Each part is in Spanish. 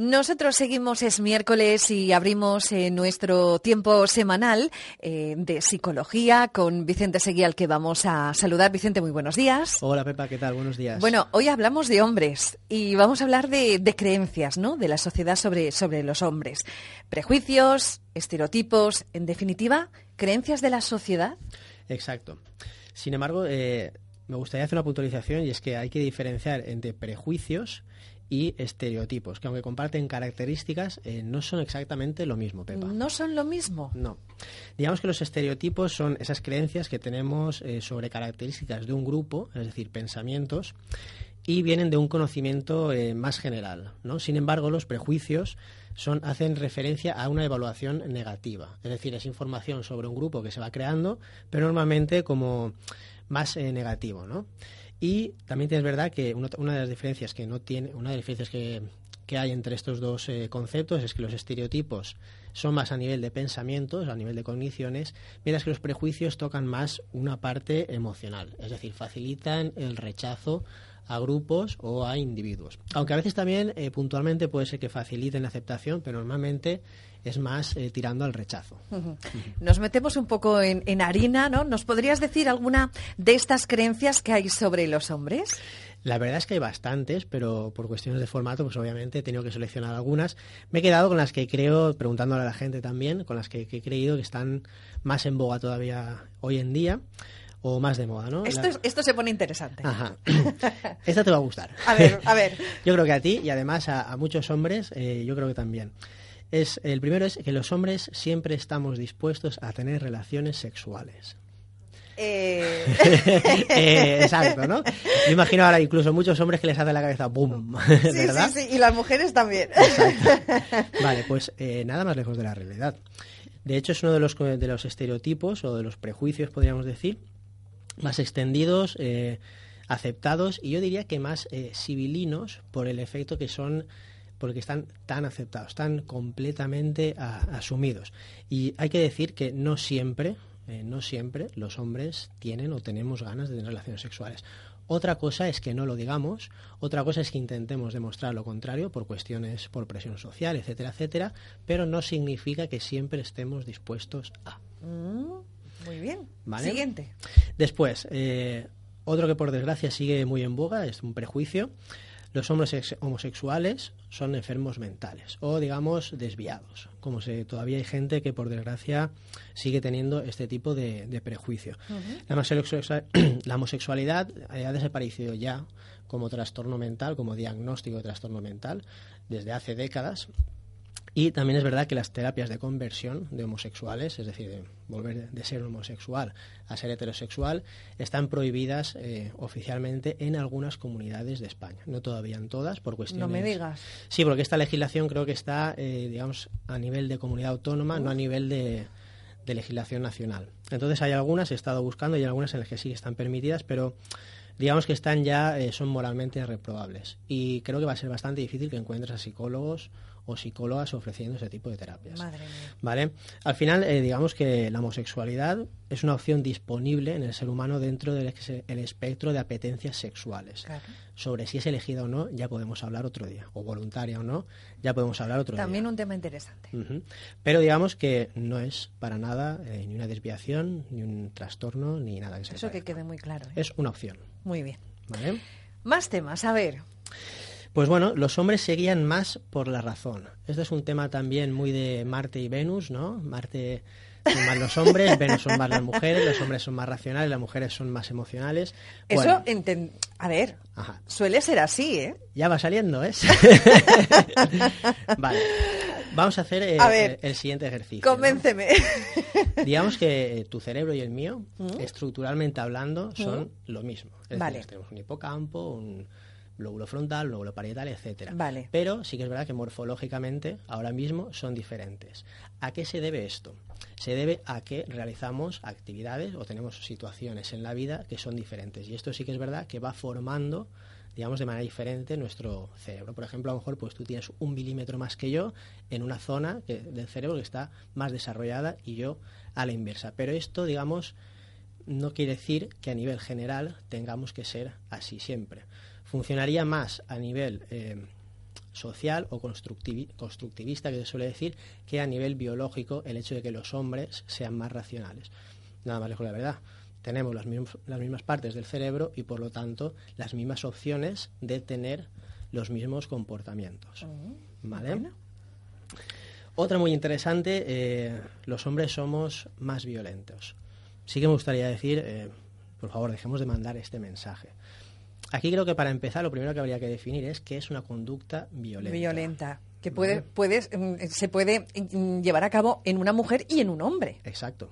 Nosotros seguimos, es miércoles y abrimos eh, nuestro tiempo semanal eh, de psicología con Vicente Seguí, que vamos a saludar. Vicente, muy buenos días. Hola Pepa, ¿qué tal? Buenos días. Bueno, hoy hablamos de hombres y vamos a hablar de, de creencias, ¿no? De la sociedad sobre, sobre los hombres. Prejuicios, estereotipos, en definitiva, creencias de la sociedad. Exacto. Sin embargo, eh, me gustaría hacer una puntualización y es que hay que diferenciar entre prejuicios y estereotipos, que aunque comparten características, eh, no son exactamente lo mismo, Pepa. ¿No son lo mismo? No. Digamos que los estereotipos son esas creencias que tenemos eh, sobre características de un grupo, es decir, pensamientos, y vienen de un conocimiento eh, más general. ¿no? Sin embargo, los prejuicios son, hacen referencia a una evaluación negativa, es decir, es información sobre un grupo que se va creando, pero normalmente como más negativo. ¿no? Y también es verdad que una, de las diferencias que no tiene, una de las diferencias que, hay entre estos dos eh, conceptos es que los estereotipos son más a nivel de pensamientos, a nivel de cogniciones, mientras que los prejuicios tocan más una parte emocional, es decir, facilitan el rechazo a grupos o a individuos. Aunque a veces también eh, puntualmente puede ser que faciliten la aceptación, pero normalmente es más eh, tirando al rechazo. Nos metemos un poco en, harina, ¿no? ¿Nos podrías decir alguna de estas creencias que hay sobre los hombres? La verdad es que hay bastantes, pero por cuestiones de formato, pues obviamente he tenido que seleccionar algunas. Me he quedado con las que creo, preguntándole a la gente también, con las que, he creído que están más en boga todavía hoy en día o más de moda, ¿no? Esto, esto se pone interesante. Ajá. Esta te va a gustar. A ver, a ver. yo creo que a ti y además a, muchos hombres, eh, yo creo que también es el primero es que los hombres siempre estamos dispuestos a tener relaciones sexuales. Eh... eh exacto, ¿no? Me imagino ahora incluso muchos hombres que les hace la cabeza ¡boom! ¿verdad? Sí, sí, y las mujeres también. Exacto. Vale, pues eh, nada más lejos de la realidad. De hecho, es uno de los, de los estereotipos o de los prejuicios, podríamos decir, más extendidos, eh, aceptados y yo diría que más civilinos por el efecto que son porque están tan aceptados, están completamente asumidos. Y hay que decir que no siempre, eh, no siempre los hombres tienen o tenemos ganas de tener relaciones sexuales. Otra cosa es que no lo digamos, otra cosa es que intentemos demostrar lo contrario por cuestiones, por presión social, etcétera, etcétera, pero no significa que siempre estemos dispuestos a. Mm, muy bien. Siguiente. Después, eh, otro que por desgracia sigue muy en boga es un prejuicio los hombres homosexuales son enfermos mentales o, digamos, desviados. Como se, todavía hay gente que, por desgracia, sigue teniendo este tipo de, prejuicio. la, homosexualidad ha desaparecido ya como trastorno mental, como diagnóstico de trastorno mental, desde hace décadas. Y también es verdad que las terapias de conversión de homosexuales, es decir, de volver de ser homosexual a ser heterosexual, están prohibidas eh, oficialmente en algunas comunidades de España. No todavía en todas, por cuestiones. No me digas. Sí, porque esta legislación creo que está, eh, digamos, a nivel de comunidad autónoma, no a nivel de, de legislación nacional. Entonces hay algunas, he estado buscando, y algunas en las que sí están permitidas, pero digamos que están ya, eh, son moralmente reprobables. Y creo que va a ser bastante difícil que encuentres a psicólogos o psicólogas ofreciendo ese tipo de terapias. Madre mía. ¿Vale? Al final, eh, digamos que la homosexualidad es una opción disponible en el ser humano dentro del espectro de apetencias sexuales. Sobre si es elegida o no, ya podemos hablar otro día. O voluntaria o no, ya podemos hablar otro día. También un tema interesante. Pero digamos que no es para nada eh, ni una desviación, ni un trastorno, ni nada que se Eso que quede muy claro. ¿eh? Es una opción. Muy bien. ¿Vale? Más temas, a ver. Pues bueno, los hombres seguían más por la razón. Este es un tema también muy de Marte y Venus, ¿no? Marte son más los hombres, Venus son más las mujeres, los hombres son más racionales, las mujeres son más emocionales. Eso, a ver, suele ser así, ¿eh? Ya va saliendo, ¿eh? vale. Vamos a hacer eh, el, siguiente ejercicio. Convénceme. Digamos que tu cerebro y el mío, ¿Mm? estructuralmente hablando, son ¿Mm? lo mismo. vale. tenemos un hipocampo, un lóbulo frontal, lóbulo parietal, etcétera. Vale. Pero sí que es verdad que morfológicamente ahora mismo son diferentes. ¿A qué se debe esto? Se debe a que realizamos actividades o tenemos situaciones en la vida que son diferentes. Y esto sí que es verdad que va formando digamos, de manera diferente nuestro cerebro. Por ejemplo, a lo mejor pues tú tienes un milímetro más que yo en una zona del cerebro que está más desarrollada y yo a la inversa. Pero esto, digamos, no quiere decir que a nivel general tengamos que ser así siempre funcionaría más a nivel, eh, social o constructivista que se suele decir que a nivel biológico el hecho de que los hombres sean más racionales. Nada más lejos de la verdad. Tenemos las, las mismas partes del cerebro y por lo tanto las mismas opciones de tener los mismos comportamientos. Oh, ¿Vale? Otra muy interesante, eh, los hombres somos más violentos. Sí que me gustaría decir, eh, por favor, dejemos de mandar este mensaje. Aquí creo que para empezar lo primero que habría que definir es qué es una conducta violenta. Violenta, que puede, mm, se puede mm, llevar a cabo en una mujer y en un hombre. Exacto,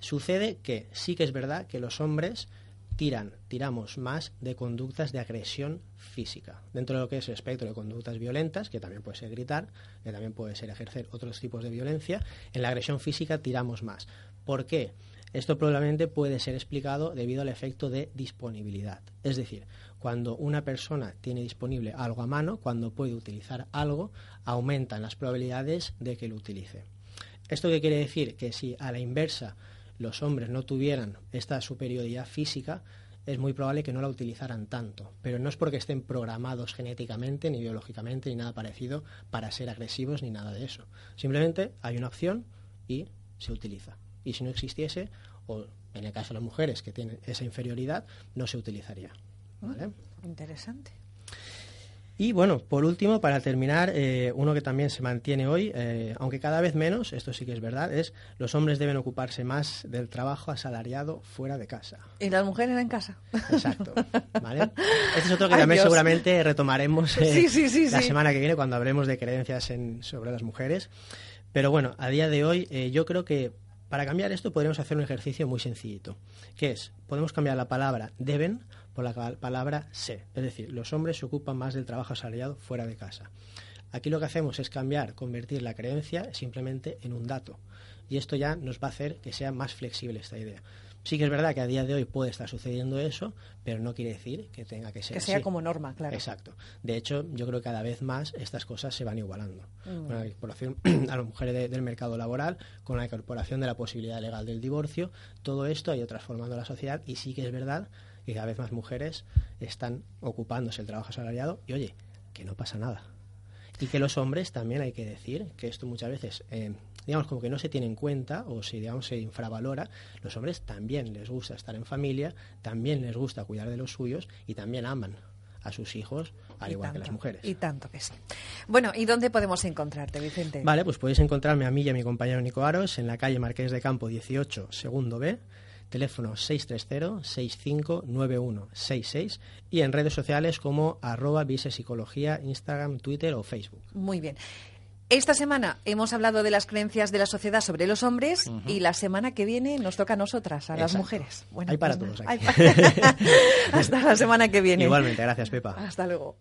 Sucede que sí que es verdad que los hombres tiran, tiramos más de conductas de agresión física. Dentro de lo que es el espectro de conductas violentas, que también puede ser gritar, que también puede ser ejercer otros tipos de violencia, en la agresión física tiramos más. ¿Por qué? Esto probablemente puede ser explicado debido al efecto de disponibilidad. Es decir, cuando una persona tiene disponible algo a mano, cuando puede utilizar algo, aumentan las probabilidades de que lo utilice. ¿Esto qué quiere decir? Que si a la inversa los hombres no tuvieran esta superioridad física, es muy probable que no la utilizaran tanto. Pero no es porque estén programados genéticamente, ni biológicamente, ni nada parecido para ser agresivos, ni nada de eso. Simplemente hay una opción y se utiliza. Y si no existiese, o en el caso de las mujeres que tienen esa inferioridad, no se utilizaría. ¿vale? Interesante. Y bueno, por último, para terminar, eh, uno que también se mantiene hoy, eh, aunque cada vez menos, esto sí que es verdad, es los hombres deben ocuparse más del trabajo asalariado fuera de casa. ¿Y las mujeres en casa? Exacto. ¿vale? Este es otro que también seguramente retomaremos eh, la semana que viene cuando hablemos de creencias en, sobre las mujeres. Pero bueno, a día de hoy yo creo que para cambiar esto podríamos hacer un ejercicio muy sencillito, que es, podemos cambiar la palabra deben por la palabra se. Es decir, los hombres se ocupan más del trabajo asalariado fuera de casa. Aquí lo que hacemos es cambiar, convertir la creencia simplemente en un dato. Y esto ya nos va a hacer que sea más flexible esta idea. Sí que es verdad que a día de hoy puede estar sucediendo eso, pero no quiere decir que tenga que ser Que sea como norma, claro. Exacto. De hecho, yo creo que cada vez más estas cosas se van igualando. Mm. Con la incorporación a las mujeres del mercado laboral, con la incorporación de la posibilidad legal del divorcio, todo esto ha ido transformando la sociedad y sí que es verdad que cada vez más mujeres están ocupándose el trabajo asalariado y oye, que no pasa nada. Y que los hombres también hay que decir que esto muchas veces, eh, digamos, como que no se tiene en cuenta o si, digamos, se infravalora, los hombres también les gusta estar en familia, también les gusta cuidar de los suyos y también aman a sus hijos, al igual que las mujeres. Y tanto que sí. Bueno, ¿y dónde podemos encontrarte, Vicente? Vale, pues podéis encontrarme a mí y a mi compañero Nico Aros en la calle Marqués de Campo 18, segundo B, teléfono 630-659166 y en redes sociales como arroba psicología, Instagram, Twitter o Facebook. Muy bien. Esta semana hemos hablado de las creencias de la sociedad sobre los hombres y la semana que viene nos toca a nosotras, a las mujeres. Bueno, Hay para pues todos Hasta la semana que viene. Igualmente, gracias Pepa. Hasta luego.